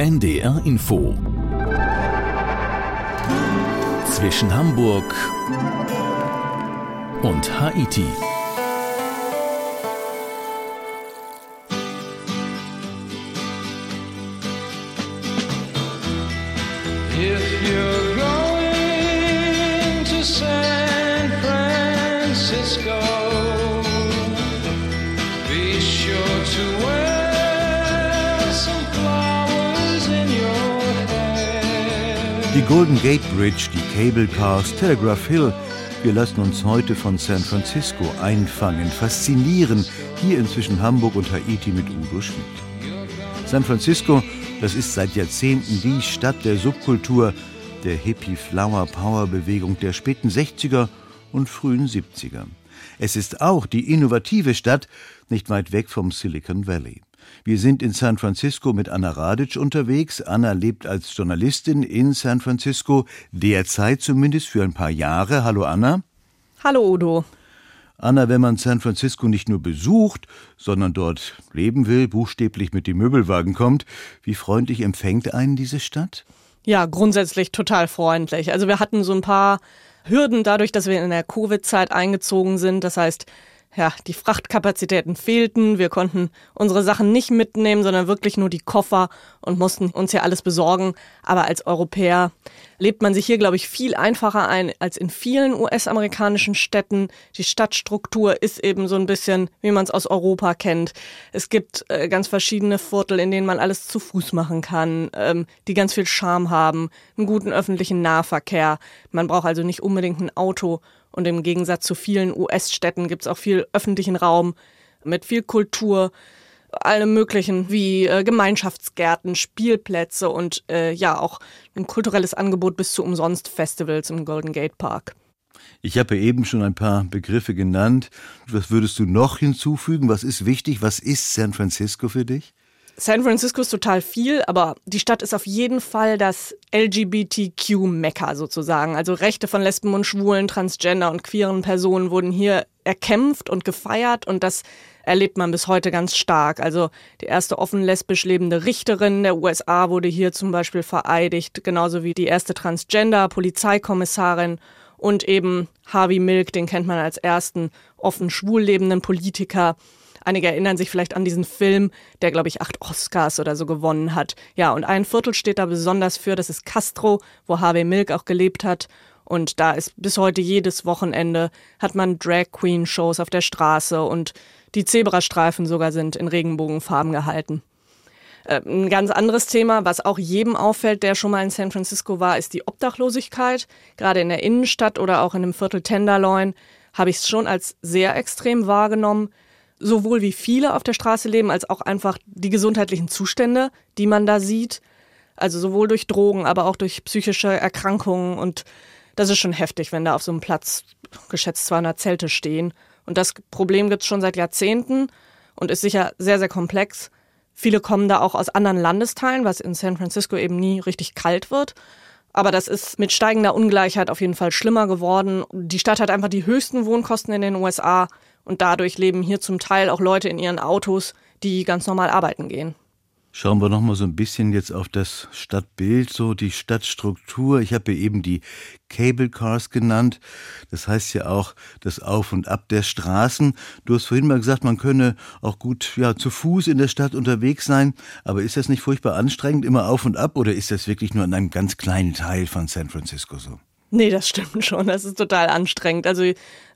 NDR Info zwischen Hamburg und Haiti. Golden Gate Bridge, die Cable Cars, Telegraph Hill. Wir lassen uns heute von San Francisco einfangen, faszinieren, hier inzwischen Hamburg und Haiti mit Udo Schmidt. San Francisco, das ist seit Jahrzehnten die Stadt der Subkultur, der Hippie Flower Power Bewegung der späten 60er und frühen 70er. Es ist auch die innovative Stadt, nicht weit weg vom Silicon Valley. Wir sind in San Francisco mit Anna Radic unterwegs. Anna lebt als Journalistin in San Francisco, derzeit zumindest für ein paar Jahre. Hallo Anna. Hallo Udo. Anna, wenn man San Francisco nicht nur besucht, sondern dort leben will, buchstäblich mit dem Möbelwagen kommt, wie freundlich empfängt einen diese Stadt? Ja, grundsätzlich total freundlich. Also wir hatten so ein paar Hürden dadurch, dass wir in der Covid-Zeit eingezogen sind. Das heißt, ja, die Frachtkapazitäten fehlten. Wir konnten unsere Sachen nicht mitnehmen, sondern wirklich nur die Koffer und mussten uns hier alles besorgen. Aber als Europäer lebt man sich hier, glaube ich, viel einfacher ein als in vielen US-amerikanischen Städten. Die Stadtstruktur ist eben so ein bisschen, wie man es aus Europa kennt. Es gibt äh, ganz verschiedene Viertel, in denen man alles zu Fuß machen kann, ähm, die ganz viel Charme haben, einen guten öffentlichen Nahverkehr. Man braucht also nicht unbedingt ein Auto. Und im Gegensatz zu vielen US-Städten gibt es auch viel öffentlichen Raum mit viel Kultur, allem möglichen wie äh, Gemeinschaftsgärten, Spielplätze und äh, ja auch ein kulturelles Angebot bis zu umsonst Festivals im Golden Gate Park. Ich habe eben schon ein paar Begriffe genannt. Was würdest du noch hinzufügen? Was ist wichtig? Was ist San Francisco für dich? San Francisco ist total viel, aber die Stadt ist auf jeden Fall das LGBTQ-Mekka sozusagen. Also Rechte von Lesben und Schwulen, Transgender und queeren Personen wurden hier erkämpft und gefeiert und das erlebt man bis heute ganz stark. Also die erste offen lesbisch lebende Richterin der USA wurde hier zum Beispiel vereidigt, genauso wie die erste Transgender-Polizeikommissarin und eben Harvey Milk, den kennt man als ersten offen schwul lebenden Politiker. Einige erinnern sich vielleicht an diesen Film, der, glaube ich, acht Oscars oder so gewonnen hat. Ja, und ein Viertel steht da besonders für, das ist Castro, wo Harvey Milk auch gelebt hat. Und da ist bis heute jedes Wochenende hat man Drag Queen Shows auf der Straße und die Zebrastreifen sogar sind in Regenbogenfarben gehalten. Äh, ein ganz anderes Thema, was auch jedem auffällt, der schon mal in San Francisco war, ist die Obdachlosigkeit. Gerade in der Innenstadt oder auch in dem Viertel Tenderloin habe ich es schon als sehr extrem wahrgenommen sowohl wie viele auf der Straße leben, als auch einfach die gesundheitlichen Zustände, die man da sieht. Also sowohl durch Drogen, aber auch durch psychische Erkrankungen. Und das ist schon heftig, wenn da auf so einem Platz geschätzt 200 Zelte stehen. Und das Problem gibt es schon seit Jahrzehnten und ist sicher sehr, sehr komplex. Viele kommen da auch aus anderen Landesteilen, was in San Francisco eben nie richtig kalt wird. Aber das ist mit steigender Ungleichheit auf jeden Fall schlimmer geworden. Die Stadt hat einfach die höchsten Wohnkosten in den USA. Und dadurch leben hier zum Teil auch Leute in ihren Autos, die ganz normal arbeiten gehen. Schauen wir noch mal so ein bisschen jetzt auf das Stadtbild, so die Stadtstruktur. Ich habe eben die Cable Cars genannt. Das heißt ja auch das Auf und Ab der Straßen. Du hast vorhin mal gesagt, man könne auch gut ja zu Fuß in der Stadt unterwegs sein. Aber ist das nicht furchtbar anstrengend, immer auf und ab, oder ist das wirklich nur in einem ganz kleinen Teil von San Francisco so? Nee, das stimmt schon. Das ist total anstrengend. Also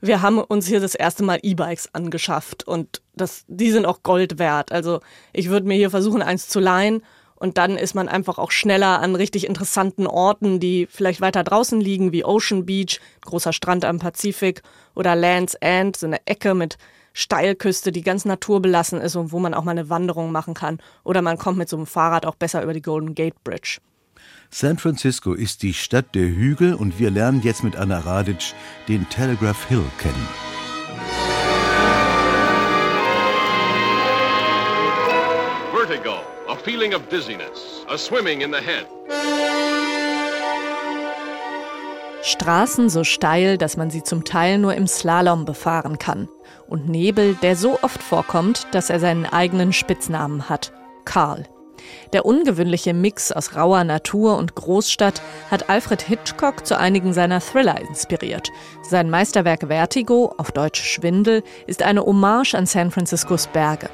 wir haben uns hier das erste Mal E-Bikes angeschafft und das, die sind auch Gold wert. Also ich würde mir hier versuchen, eins zu leihen und dann ist man einfach auch schneller an richtig interessanten Orten, die vielleicht weiter draußen liegen, wie Ocean Beach, großer Strand am Pazifik oder Land's End, so eine Ecke mit Steilküste, die ganz naturbelassen ist und wo man auch mal eine Wanderung machen kann. Oder man kommt mit so einem Fahrrad auch besser über die Golden Gate Bridge. San Francisco ist die Stadt der Hügel und wir lernen jetzt mit Anna Radic den Telegraph Hill kennen. Vertigo, a feeling of dizziness, a swimming in the head. Straßen so steil, dass man sie zum Teil nur im Slalom befahren kann. Und Nebel, der so oft vorkommt, dass er seinen eigenen Spitznamen hat. Karl. Der ungewöhnliche Mix aus rauer Natur und Großstadt hat Alfred Hitchcock zu einigen seiner Thriller inspiriert. Sein Meisterwerk Vertigo, auf Deutsch Schwindel, ist eine Hommage an San Franciscos Berge.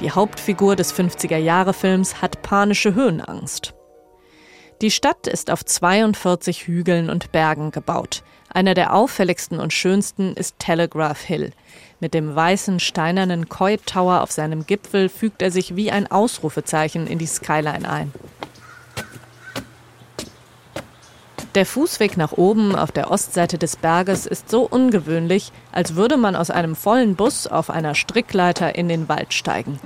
Die Hauptfigur des 50er-Jahre-Films hat panische Höhenangst. Die Stadt ist auf 42 Hügeln und Bergen gebaut. Einer der auffälligsten und schönsten ist Telegraph Hill. Mit dem weißen steinernen Coit Tower auf seinem Gipfel fügt er sich wie ein Ausrufezeichen in die Skyline ein. Der Fußweg nach oben auf der Ostseite des Berges ist so ungewöhnlich, als würde man aus einem vollen Bus auf einer Strickleiter in den Wald steigen.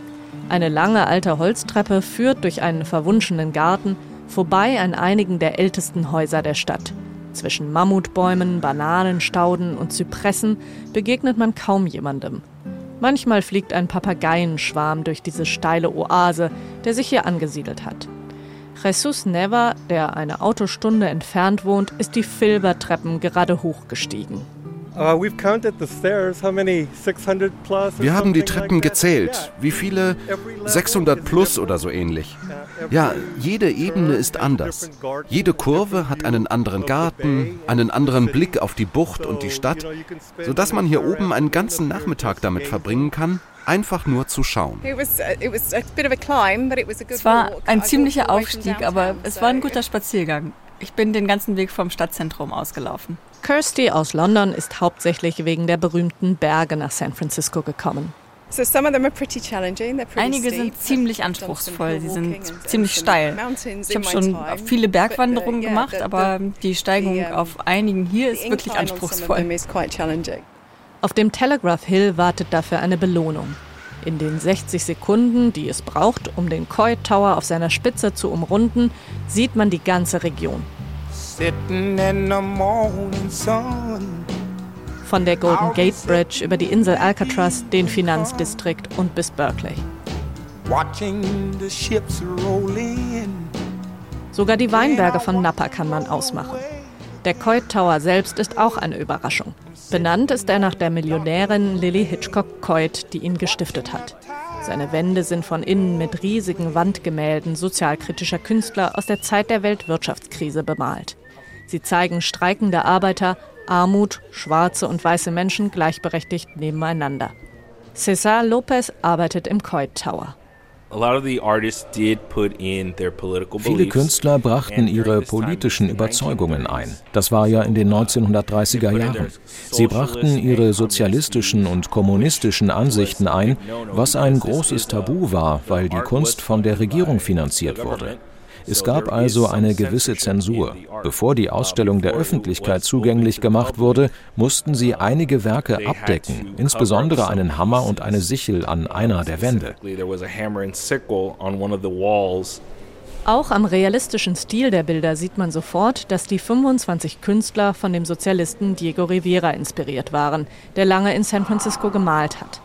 Eine lange alte Holztreppe führt durch einen verwunschenen Garten vorbei an einigen der ältesten Häuser der Stadt. Zwischen Mammutbäumen, Bananenstauden und Zypressen begegnet man kaum jemandem. Manchmal fliegt ein Papageienschwarm durch diese steile Oase, der sich hier angesiedelt hat. Jesus Neva, der eine Autostunde entfernt wohnt, ist die Filbertreppen gerade hochgestiegen. Uh, Wir haben die Treppen gezählt. Wie viele? 600 plus oder so ähnlich. Ja, jede Ebene ist anders. Jede Kurve hat einen anderen Garten, einen anderen Blick auf die Bucht und die Stadt, sodass man hier oben einen ganzen Nachmittag damit verbringen kann, einfach nur zu schauen. Uh, es war ein ziemlicher Aufstieg, aber es war ein guter Spaziergang. Ich bin den ganzen Weg vom Stadtzentrum ausgelaufen. Kirsty aus London ist hauptsächlich wegen der berühmten Berge nach San Francisco gekommen. Einige sind ziemlich anspruchsvoll, sie sind ziemlich steil. Ich habe schon viele Bergwanderungen uh, gemacht, aber die Steigung auf einigen hier ist wirklich anspruchsvoll. Auf dem Telegraph Hill wartet dafür eine Belohnung. In den 60 Sekunden, die es braucht, um den Coit Tower auf seiner Spitze zu umrunden, sieht man die ganze Region. Von der Golden Gate Bridge über die Insel Alcatraz, den Finanzdistrikt und bis Berkeley. Sogar die Weinberge von Napa kann man ausmachen. Der Coit Tower selbst ist auch eine Überraschung. Benannt ist er nach der Millionärin Lily Hitchcock Coit, die ihn gestiftet hat. Seine Wände sind von innen mit riesigen Wandgemälden sozialkritischer Künstler aus der Zeit der Weltwirtschaftskrise bemalt. Sie zeigen streikende Arbeiter, Armut, schwarze und weiße Menschen gleichberechtigt nebeneinander. Cesar Lopez arbeitet im Coit Tower. Viele Künstler brachten ihre politischen Überzeugungen ein. Das war ja in den 1930er Jahren. Sie brachten ihre sozialistischen und kommunistischen Ansichten ein, was ein großes Tabu war, weil die Kunst von der Regierung finanziert wurde. Es gab also eine gewisse Zensur. Bevor die Ausstellung der Öffentlichkeit zugänglich gemacht wurde, mussten sie einige Werke abdecken, insbesondere einen Hammer und eine Sichel an einer der Wände. Auch am realistischen Stil der Bilder sieht man sofort, dass die 25 Künstler von dem Sozialisten Diego Rivera inspiriert waren, der lange in San Francisco gemalt hat.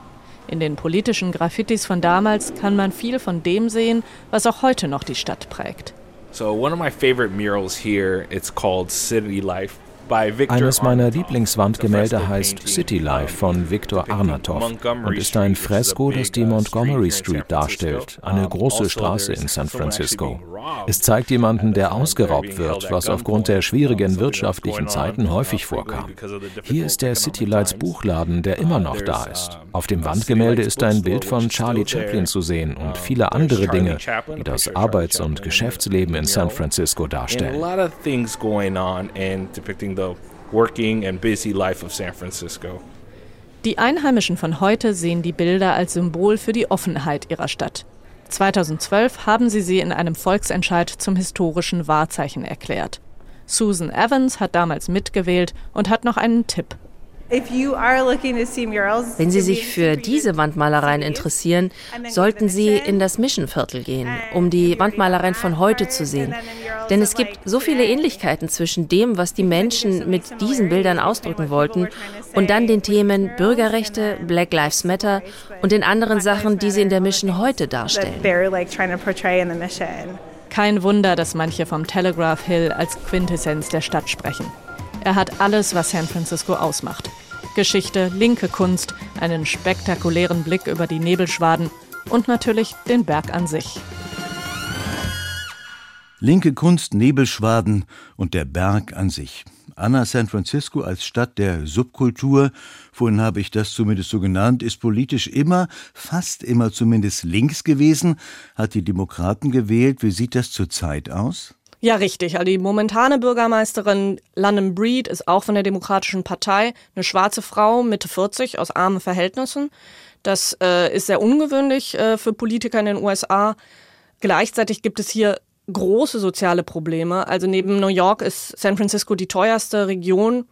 In den politischen Graffitis von damals kann man viel von dem sehen, was auch heute noch die Stadt prägt. So one of my favorite murals here, it's called City Life eines meiner Lieblingswandgemälde heißt City Life von Viktor Arnatov und ist ein Fresko, das die Montgomery Street darstellt, eine große also Straße in San Francisco. Es zeigt jemanden, der ausgeraubt wird, was aufgrund der schwierigen wirtschaftlichen Zeiten häufig vorkam. Hier ist der City Lights Buchladen, der immer noch da ist. Auf dem Wandgemälde ist ein Bild von Charlie Chaplin zu sehen und viele andere Dinge, die das Arbeits- und Geschäftsleben in San Francisco darstellen the working and busy life of San Francisco. Die Einheimischen von heute sehen die Bilder als Symbol für die Offenheit ihrer Stadt. 2012 haben sie sie in einem Volksentscheid zum historischen Wahrzeichen erklärt. Susan Evans hat damals mitgewählt und hat noch einen Tipp. Wenn Sie sich für diese Wandmalereien interessieren, sollten Sie in das Mischenviertel gehen, um die Wandmalereien von heute zu sehen. Denn es gibt so viele Ähnlichkeiten zwischen dem, was die Menschen mit diesen Bildern ausdrücken wollten, und dann den Themen Bürgerrechte, Black Lives Matter und den anderen Sachen, die sie in der Mission heute darstellen. Kein Wunder, dass manche vom Telegraph Hill als Quintessenz der Stadt sprechen. Er hat alles, was San Francisco ausmacht. Geschichte, linke Kunst, einen spektakulären Blick über die Nebelschwaden und natürlich den Berg an sich. Linke Kunst, Nebelschwaden und der Berg an sich. Anna San Francisco als Stadt der Subkultur, vorhin habe ich das zumindest so genannt, ist politisch immer, fast immer zumindest links gewesen, hat die Demokraten gewählt. Wie sieht das zurzeit aus? Ja, richtig. Also die momentane Bürgermeisterin London Breed ist auch von der Demokratischen Partei, eine schwarze Frau, Mitte 40, aus armen Verhältnissen. Das äh, ist sehr ungewöhnlich äh, für Politiker in den USA. Gleichzeitig gibt es hier große soziale Probleme. Also neben New York ist San Francisco die teuerste Region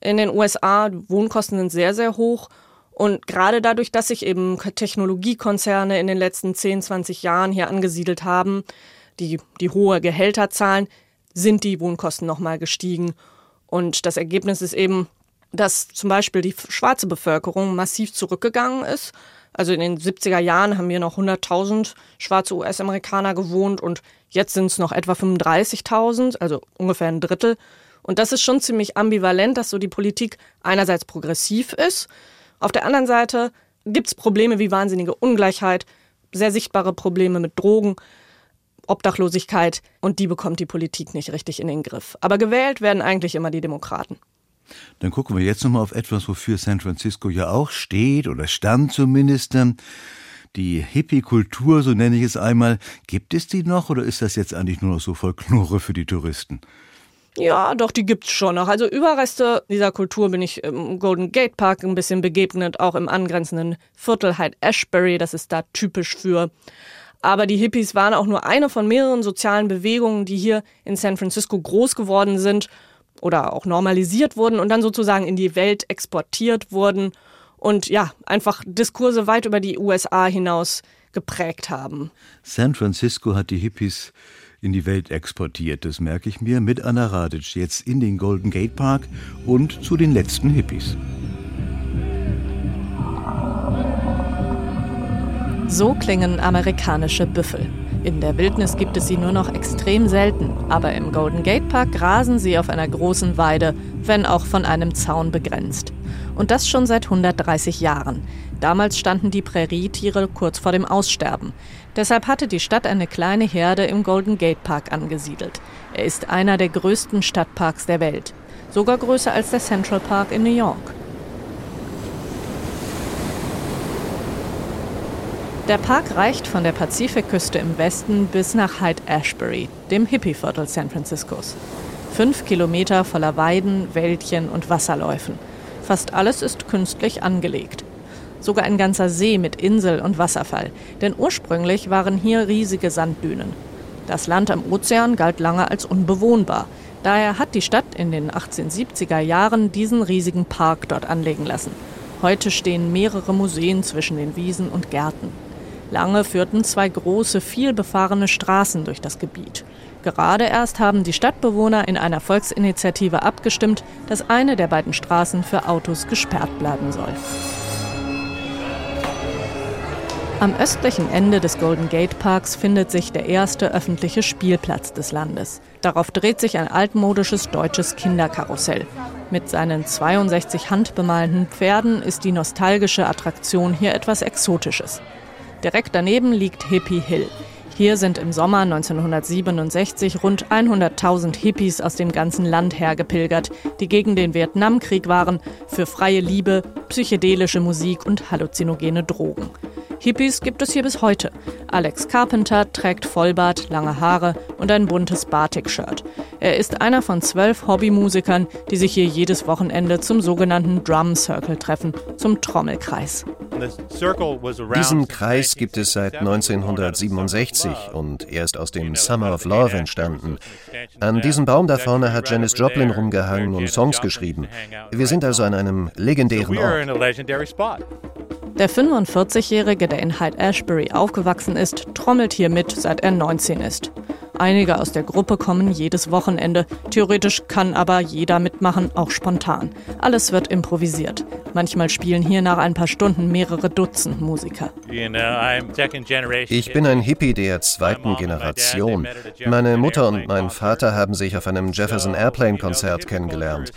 in den USA. Die Wohnkosten sind sehr, sehr hoch. Und gerade dadurch, dass sich eben Technologiekonzerne in den letzten 10, 20 Jahren hier angesiedelt haben, die, die hohe Gehälter zahlen, sind die Wohnkosten nochmal gestiegen. Und das Ergebnis ist eben, dass zum Beispiel die schwarze Bevölkerung massiv zurückgegangen ist. Also in den 70er Jahren haben hier noch 100.000 schwarze US-Amerikaner gewohnt und jetzt sind es noch etwa 35.000, also ungefähr ein Drittel. Und das ist schon ziemlich ambivalent, dass so die Politik einerseits progressiv ist, auf der anderen Seite gibt es Probleme wie wahnsinnige Ungleichheit, sehr sichtbare Probleme mit Drogen, Obdachlosigkeit und die bekommt die Politik nicht richtig in den Griff. Aber gewählt werden eigentlich immer die Demokraten. Dann gucken wir jetzt nochmal auf etwas, wofür San Francisco ja auch steht oder stand zumindest. Die Hippie-Kultur, so nenne ich es einmal, gibt es die noch oder ist das jetzt eigentlich nur noch so Folklore für die Touristen? Ja, doch, die gibt's schon noch. Also Überreste dieser Kultur bin ich im Golden Gate Park ein bisschen begegnet, auch im angrenzenden Viertel Hyde Ashbury, das ist da typisch für. Aber die Hippies waren auch nur eine von mehreren sozialen Bewegungen, die hier in San Francisco groß geworden sind oder auch normalisiert wurden und dann sozusagen in die Welt exportiert wurden und ja, einfach Diskurse weit über die USA hinaus geprägt haben. San Francisco hat die Hippies in die Welt exportiert, das merke ich mir, mit Anna Radic jetzt in den Golden Gate Park und zu den letzten Hippies. So klingen amerikanische Büffel. In der Wildnis gibt es sie nur noch extrem selten, aber im Golden Gate Park grasen sie auf einer großen Weide, wenn auch von einem Zaun begrenzt. Und das schon seit 130 Jahren. Damals standen die Prärietiere kurz vor dem Aussterben. Deshalb hatte die Stadt eine kleine Herde im Golden Gate Park angesiedelt. Er ist einer der größten Stadtparks der Welt. Sogar größer als der Central Park in New York. Der Park reicht von der Pazifikküste im Westen bis nach Hyde Ashbury, dem Hippieviertel San Franciscos. Fünf Kilometer voller Weiden, Wäldchen und Wasserläufen. Fast alles ist künstlich angelegt. Sogar ein ganzer See mit Insel und Wasserfall, denn ursprünglich waren hier riesige Sanddünen. Das Land am Ozean galt lange als unbewohnbar. Daher hat die Stadt in den 1870er Jahren diesen riesigen Park dort anlegen lassen. Heute stehen mehrere Museen zwischen den Wiesen und Gärten. Lange führten zwei große, vielbefahrene Straßen durch das Gebiet. Gerade erst haben die Stadtbewohner in einer Volksinitiative abgestimmt, dass eine der beiden Straßen für Autos gesperrt bleiben soll. Am östlichen Ende des Golden Gate Parks findet sich der erste öffentliche Spielplatz des Landes. Darauf dreht sich ein altmodisches deutsches Kinderkarussell. Mit seinen 62 handbemalten Pferden ist die nostalgische Attraktion hier etwas Exotisches. Direkt daneben liegt Hippie Hill. Hier sind im Sommer 1967 rund 100.000 Hippies aus dem ganzen Land hergepilgert, die gegen den Vietnamkrieg waren, für freie Liebe, psychedelische Musik und halluzinogene Drogen. Hippies gibt es hier bis heute. Alex Carpenter trägt Vollbart, lange Haare und ein buntes Batik-Shirt. Er ist einer von zwölf Hobbymusikern, die sich hier jedes Wochenende zum sogenannten Drum Circle treffen, zum Trommelkreis. Diesen Kreis gibt es seit 1967 und er ist aus dem Summer of Love entstanden. An diesem Baum da vorne hat Janis Joplin rumgehangen und Songs geschrieben. Wir sind also an einem legendären Ort. Der 45-Jährige, der in Hyde Ashbury aufgewachsen ist, trommelt hier mit, seit er 19 ist. Einige aus der Gruppe kommen jedes Wochenende. Theoretisch kann aber jeder mitmachen, auch spontan. Alles wird improvisiert. Manchmal spielen hier nach ein paar Stunden mehrere Dutzend Musiker. Ich bin ein Hippie der zweiten Generation. Meine Mutter und mein Vater haben sich auf einem Jefferson Airplane Konzert kennengelernt.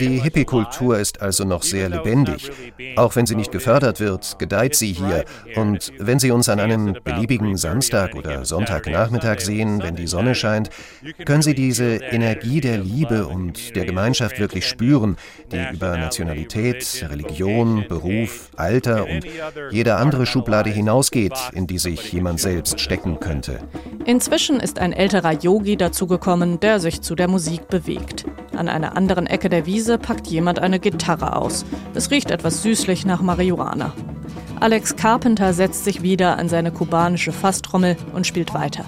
Die Hippie-Kultur ist also noch sehr lebendig. Auch wenn sie nicht gefördert wird, gedeiht sie hier. Und wenn Sie uns an einem beliebigen Samstag oder Sonntagnachmittag sehen, wenn die Sonne scheint, können Sie diese Energie der Liebe und der Gemeinschaft wirklich spüren, die über Nationalität, Religion, Beruf, Alter und jede andere Schublade hinausgeht, in die sich jemand selbst stecken könnte. Inzwischen ist ein älterer Yogi dazugekommen, der sich zu der Musik bewegt. An einer anderen Ecke der Wiese packt jemand eine Gitarre aus. Es riecht etwas süßlich nach Marihuana. Alex Carpenter setzt sich wieder an seine kubanische Fasstrommel und spielt weiter.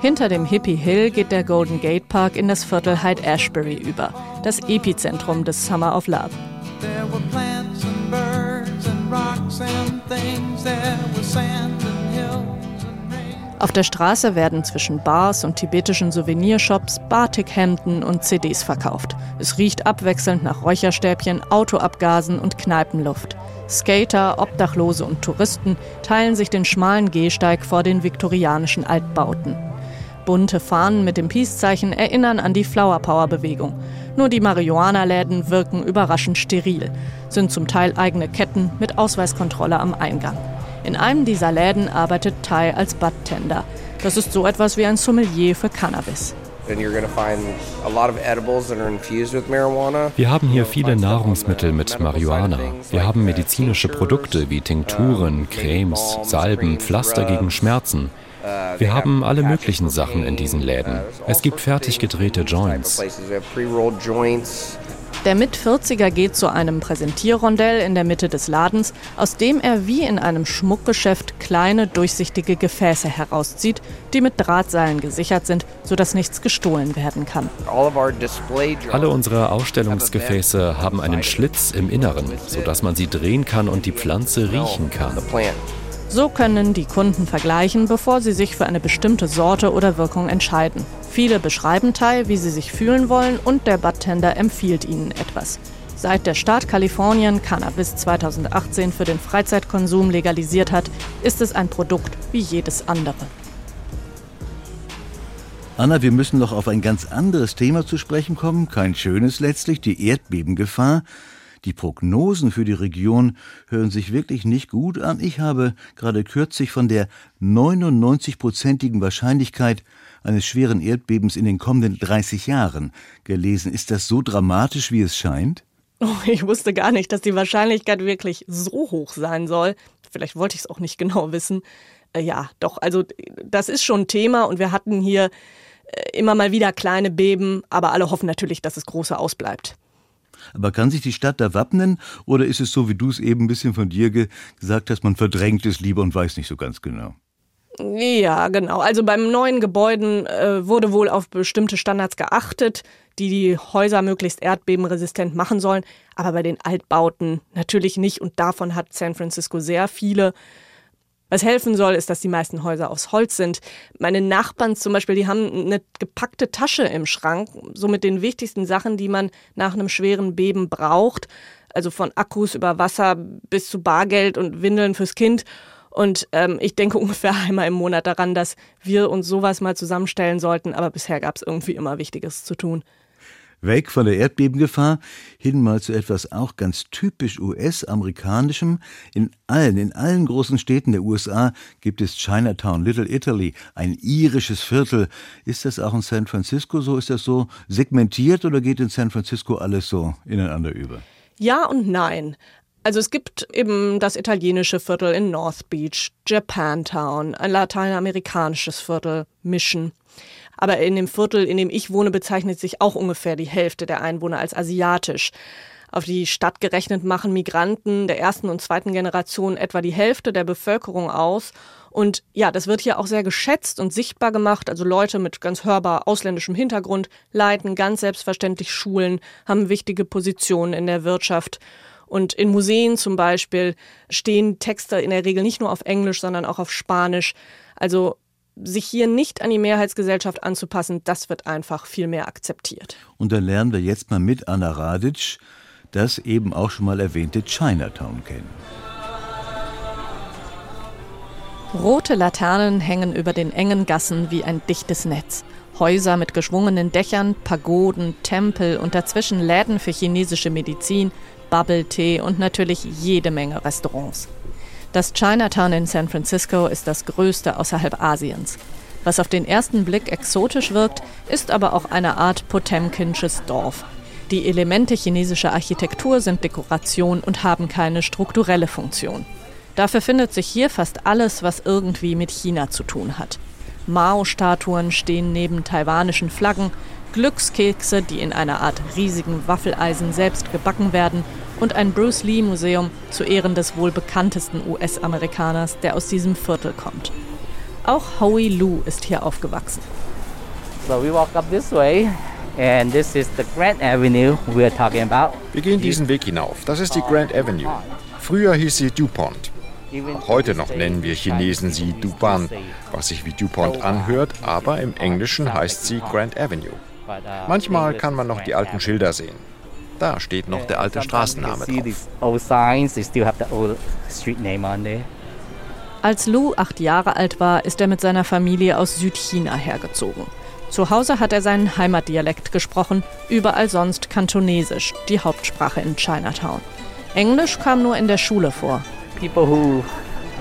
Hinter dem Hippie Hill geht der Golden Gate Park in das Viertel Hyde Ashbury über, das Epizentrum des Summer of Love. Auf der Straße werden zwischen Bars und tibetischen Souvenirshops Batikhemden und CDs verkauft. Es riecht abwechselnd nach Räucherstäbchen, Autoabgasen und Kneipenluft. Skater, Obdachlose und Touristen teilen sich den schmalen Gehsteig vor den viktorianischen Altbauten. Bunte Fahnen mit dem Peace-Zeichen erinnern an die Flower Power-Bewegung. Nur die Marihuana-Läden wirken überraschend steril, sind zum Teil eigene Ketten mit Ausweiskontrolle am Eingang. In einem dieser Läden arbeitet Tai als Budtender. Das ist so etwas wie ein Sommelier für Cannabis. Wir haben hier viele Nahrungsmittel mit Marihuana. Wir haben medizinische Produkte wie Tinkturen, Cremes, Salben, Pflaster gegen Schmerzen. Wir haben alle möglichen Sachen in diesen Läden. Es gibt fertig gedrehte Joints. Der Mit-40er geht zu einem Präsentierrondell in der Mitte des Ladens, aus dem er wie in einem Schmuckgeschäft kleine, durchsichtige Gefäße herauszieht, die mit Drahtseilen gesichert sind, sodass nichts gestohlen werden kann. Alle unsere Ausstellungsgefäße haben einen Schlitz im Inneren, sodass man sie drehen kann und die Pflanze riechen kann. So können die Kunden vergleichen, bevor sie sich für eine bestimmte Sorte oder Wirkung entscheiden. Viele beschreiben Thai, wie sie sich fühlen wollen und der Bartender empfiehlt ihnen etwas. Seit der Staat Kalifornien Cannabis 2018 für den Freizeitkonsum legalisiert hat, ist es ein Produkt wie jedes andere. Anna, wir müssen noch auf ein ganz anderes Thema zu sprechen kommen, kein schönes letztlich, die Erdbebengefahr. Die Prognosen für die Region hören sich wirklich nicht gut an. Ich habe gerade kürzlich von der 99-prozentigen Wahrscheinlichkeit eines schweren Erdbebens in den kommenden 30 Jahren gelesen. Ist das so dramatisch, wie es scheint? Oh, ich wusste gar nicht, dass die Wahrscheinlichkeit wirklich so hoch sein soll. Vielleicht wollte ich es auch nicht genau wissen. Äh, ja, doch, also das ist schon Thema und wir hatten hier äh, immer mal wieder kleine Beben, aber alle hoffen natürlich, dass es große ausbleibt. Aber kann sich die Stadt da wappnen oder ist es so, wie du es eben ein bisschen von dir ge gesagt hast, man verdrängt es lieber und weiß nicht so ganz genau? Ja, genau. Also beim neuen Gebäuden äh, wurde wohl auf bestimmte Standards geachtet, die die Häuser möglichst erdbebenresistent machen sollen. Aber bei den Altbauten natürlich nicht. Und davon hat San Francisco sehr viele. Was helfen soll, ist, dass die meisten Häuser aus Holz sind. Meine Nachbarn zum Beispiel, die haben eine gepackte Tasche im Schrank, so mit den wichtigsten Sachen, die man nach einem schweren Beben braucht. Also von Akkus über Wasser bis zu Bargeld und Windeln fürs Kind. Und ähm, ich denke ungefähr einmal im Monat daran, dass wir uns sowas mal zusammenstellen sollten. Aber bisher gab es irgendwie immer Wichtiges zu tun. Weg von der Erdbebengefahr hin mal zu etwas auch ganz typisch US-amerikanischem. In allen, in allen großen Städten der USA gibt es Chinatown, Little Italy, ein irisches Viertel. Ist das auch in San Francisco so? Ist das so segmentiert oder geht in San Francisco alles so ineinander über? Ja und nein. Also es gibt eben das italienische Viertel in North Beach, Japantown, ein lateinamerikanisches Viertel, Mission. Aber in dem Viertel, in dem ich wohne, bezeichnet sich auch ungefähr die Hälfte der Einwohner als asiatisch. Auf die Stadt gerechnet machen Migranten der ersten und zweiten Generation etwa die Hälfte der Bevölkerung aus. Und ja, das wird hier auch sehr geschätzt und sichtbar gemacht. Also Leute mit ganz hörbar ausländischem Hintergrund leiten ganz selbstverständlich Schulen, haben wichtige Positionen in der Wirtschaft. Und in Museen zum Beispiel stehen Texte in der Regel nicht nur auf Englisch, sondern auch auf Spanisch. Also sich hier nicht an die Mehrheitsgesellschaft anzupassen, das wird einfach viel mehr akzeptiert. Und dann lernen wir jetzt mal mit Anna Radic. das eben auch schon mal erwähnte Chinatown kennen. Rote Laternen hängen über den engen Gassen wie ein dichtes Netz. Häuser mit geschwungenen Dächern, Pagoden, Tempel und dazwischen Läden für chinesische Medizin, Bubble Tea und natürlich jede Menge Restaurants. Das Chinatown in San Francisco ist das größte außerhalb Asiens. Was auf den ersten Blick exotisch wirkt, ist aber auch eine Art Potemkinsches Dorf. Die Elemente chinesischer Architektur sind Dekoration und haben keine strukturelle Funktion. Dafür findet sich hier fast alles, was irgendwie mit China zu tun hat. Mao-Statuen stehen neben taiwanischen Flaggen, Glückskekse, die in einer Art riesigen Waffeleisen selbst gebacken werden, und ein Bruce Lee-Museum zu Ehren des wohl bekanntesten US-Amerikaners, der aus diesem Viertel kommt. Auch Howie Lu ist hier aufgewachsen. So we walk up this way and this is the Grand Avenue we are talking about. Wir gehen diesen Weg hinauf. Das ist die Grand Avenue. Früher hieß sie DuPont. Auch heute noch nennen wir Chinesen sie Duban, was sich wie DuPont anhört, aber im Englischen heißt sie Grand Avenue. Manchmal kann man noch die alten Schilder sehen. Da steht noch der alte Straßenname drauf. Als Lu acht Jahre alt war, ist er mit seiner Familie aus Südchina hergezogen. Zu Hause hat er seinen Heimatdialekt gesprochen, überall sonst Kantonesisch, die Hauptsprache in Chinatown. Englisch kam nur in der Schule vor people who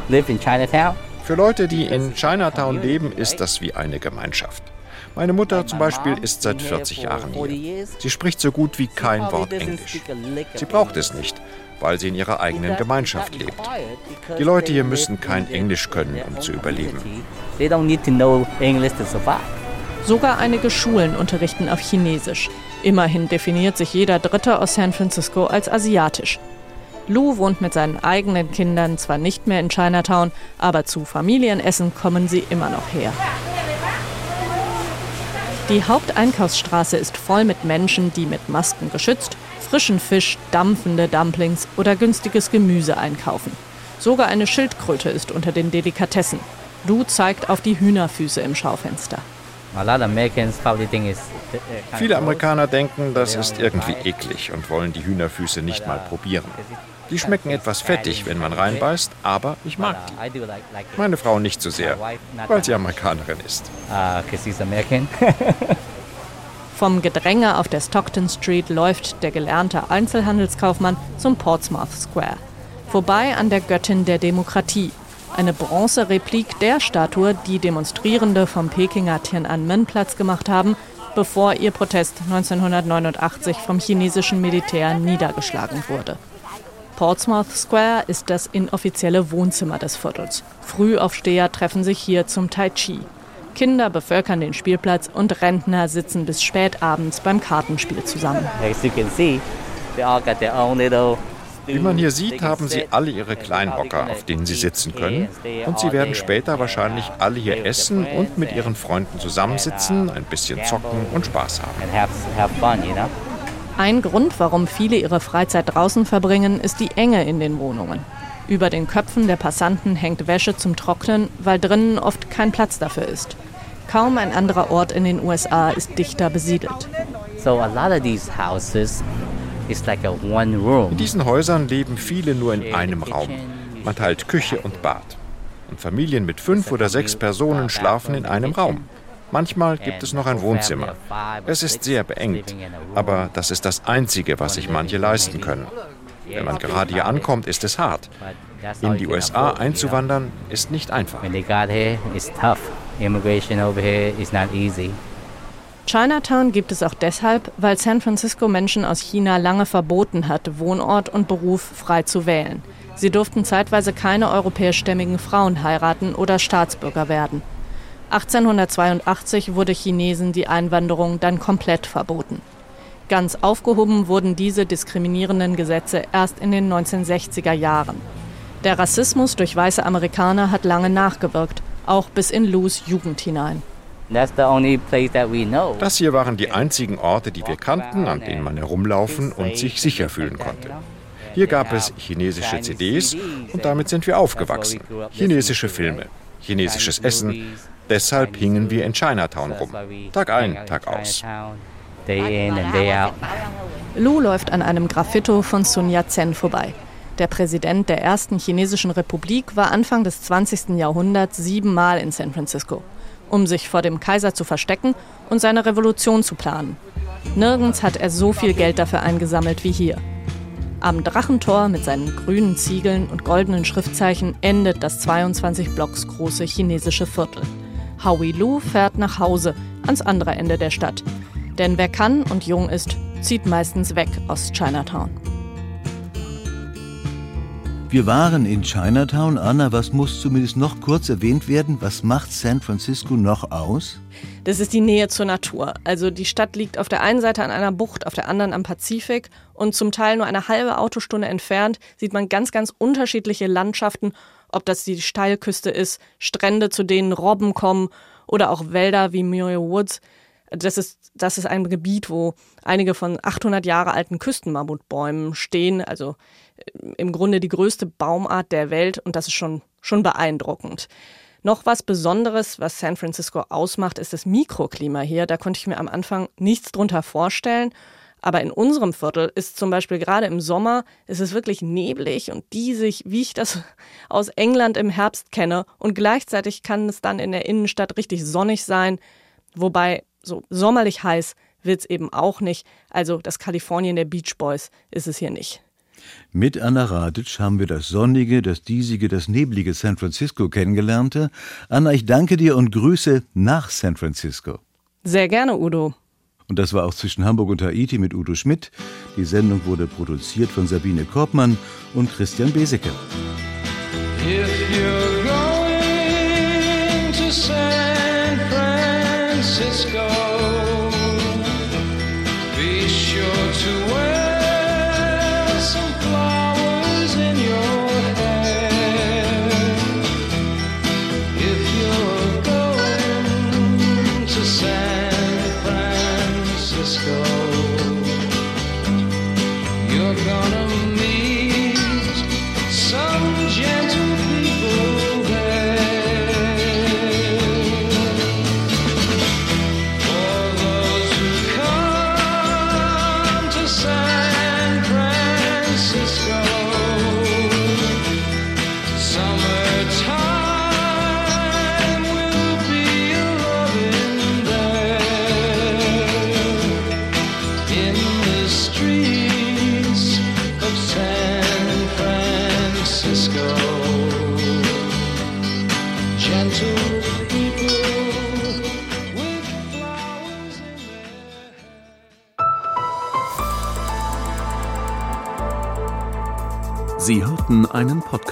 live in Chinatown. Für Leute, die in Chinatown leben, ist das wie eine Gemeinschaft. Meine Mutter zum Beispiel ist seit 40 Jahren hier. Sie spricht so gut wie kein Wort Englisch. Sie braucht es nicht, weil sie in ihrer eigenen Gemeinschaft lebt. Die Leute hier müssen kein Englisch können, um zu überleben. Sogar einige Schulen unterrichten auf Chinesisch. Immerhin definiert sich jeder Dritte aus San Francisco als asiatisch. Lou wohnt mit seinen eigenen Kindern zwar nicht mehr in Chinatown, aber zu Familienessen kommen sie immer noch her. Die Haupteinkaufsstraße ist voll mit Menschen, die mit Masken geschützt frischen Fisch, dampfende Dumplings oder günstiges Gemüse einkaufen. Sogar eine Schildkröte ist unter den Delikatessen. Lou zeigt auf die Hühnerfüße im Schaufenster. Viele Amerikaner denken, das ist irgendwie eklig und wollen die Hühnerfüße nicht mal probieren. Die schmecken etwas fettig, wenn man reinbeißt, aber ich mag die. Meine Frau nicht so sehr, weil sie Amerikanerin ist. Vom Gedränge auf der Stockton Street läuft der gelernte Einzelhandelskaufmann zum Portsmouth Square. Vorbei an der Göttin der Demokratie, eine Bronzereplik der Statue, die Demonstrierende vom Pekinger Tiananmen-Platz gemacht haben, bevor ihr Protest 1989 vom chinesischen Militär niedergeschlagen wurde. Portsmouth Square ist das inoffizielle Wohnzimmer des Viertels. Frühaufsteher treffen sich hier zum Tai Chi. Kinder bevölkern den Spielplatz und Rentner sitzen bis spät abends beim Kartenspiel zusammen. Wie man hier sieht, haben sie alle ihre Kleinhocker, auf denen sie sitzen können. Und sie werden später wahrscheinlich alle hier essen und mit ihren Freunden zusammensitzen, ein bisschen zocken und Spaß haben. Ein Grund, warum viele ihre Freizeit draußen verbringen, ist die Enge in den Wohnungen. Über den Köpfen der Passanten hängt Wäsche zum Trocknen, weil drinnen oft kein Platz dafür ist. Kaum ein anderer Ort in den USA ist dichter besiedelt. So a lot of these houses is like a one room. In diesen Häusern leben viele nur in einem Raum. Man teilt Küche und Bad. Und Familien mit fünf oder sechs Personen schlafen in einem Raum. Manchmal gibt es noch ein Wohnzimmer. Es ist sehr beengt, aber das ist das Einzige, was sich manche leisten können. Wenn man gerade hier ankommt, ist es hart. In die USA einzuwandern ist nicht einfach. Chinatown gibt es auch deshalb, weil San Francisco Menschen aus China lange verboten hat, Wohnort und Beruf frei zu wählen. Sie durften zeitweise keine europäischstämmigen Frauen heiraten oder Staatsbürger werden. 1882 wurde Chinesen die Einwanderung dann komplett verboten. Ganz aufgehoben wurden diese diskriminierenden Gesetze erst in den 1960er Jahren. Der Rassismus durch weiße Amerikaner hat lange nachgewirkt, auch bis in Lus Jugend hinein. Das hier waren die einzigen Orte, die wir kannten, an denen man herumlaufen und sich sicher fühlen konnte. Hier gab es chinesische CDs und damit sind wir aufgewachsen. Chinesische Filme, chinesisches Essen, Deshalb hingen wir in Chinatown rum. Tag ein, Tag aus. Lu läuft an einem Graffito von Sun Yat-sen vorbei. Der Präsident der ersten chinesischen Republik war Anfang des 20. Jahrhunderts siebenmal in San Francisco, um sich vor dem Kaiser zu verstecken und seine Revolution zu planen. Nirgends hat er so viel Geld dafür eingesammelt wie hier. Am Drachentor mit seinen grünen Ziegeln und goldenen Schriftzeichen endet das 22 Blocks große chinesische Viertel. Howie Lu fährt nach Hause ans andere Ende der Stadt. Denn wer kann und jung ist, zieht meistens weg aus Chinatown. Wir waren in Chinatown. Anna, was muss zumindest noch kurz erwähnt werden? Was macht San Francisco noch aus? Das ist die Nähe zur Natur. Also die Stadt liegt auf der einen Seite an einer Bucht, auf der anderen am Pazifik und zum Teil nur eine halbe Autostunde entfernt sieht man ganz, ganz unterschiedliche Landschaften, ob das die Steilküste ist, Strände, zu denen Robben kommen oder auch Wälder wie Muir Woods. Das ist, das ist ein Gebiet, wo einige von 800 Jahre alten Küstenmammutbäumen stehen, also äh, im Grunde die größte Baumart der Welt und das ist schon, schon beeindruckend. Noch was Besonderes, was San Francisco ausmacht, ist das Mikroklima hier. Da konnte ich mir am Anfang nichts drunter vorstellen. Aber in unserem Viertel ist zum Beispiel gerade im Sommer, ist es wirklich neblig und diesig, wie ich das aus England im Herbst kenne. Und gleichzeitig kann es dann in der Innenstadt richtig sonnig sein. Wobei so sommerlich heiß wird es eben auch nicht. Also das Kalifornien der Beach Boys ist es hier nicht. Mit Anna Radic haben wir das sonnige, das diesige, das neblige San Francisco kennengelernt. Anna, ich danke dir und Grüße nach San Francisco. Sehr gerne, Udo. Und das war auch zwischen Hamburg und Haiti mit Udo Schmidt. Die Sendung wurde produziert von Sabine Korbmann und Christian Beseke. If you're going to San Francisco,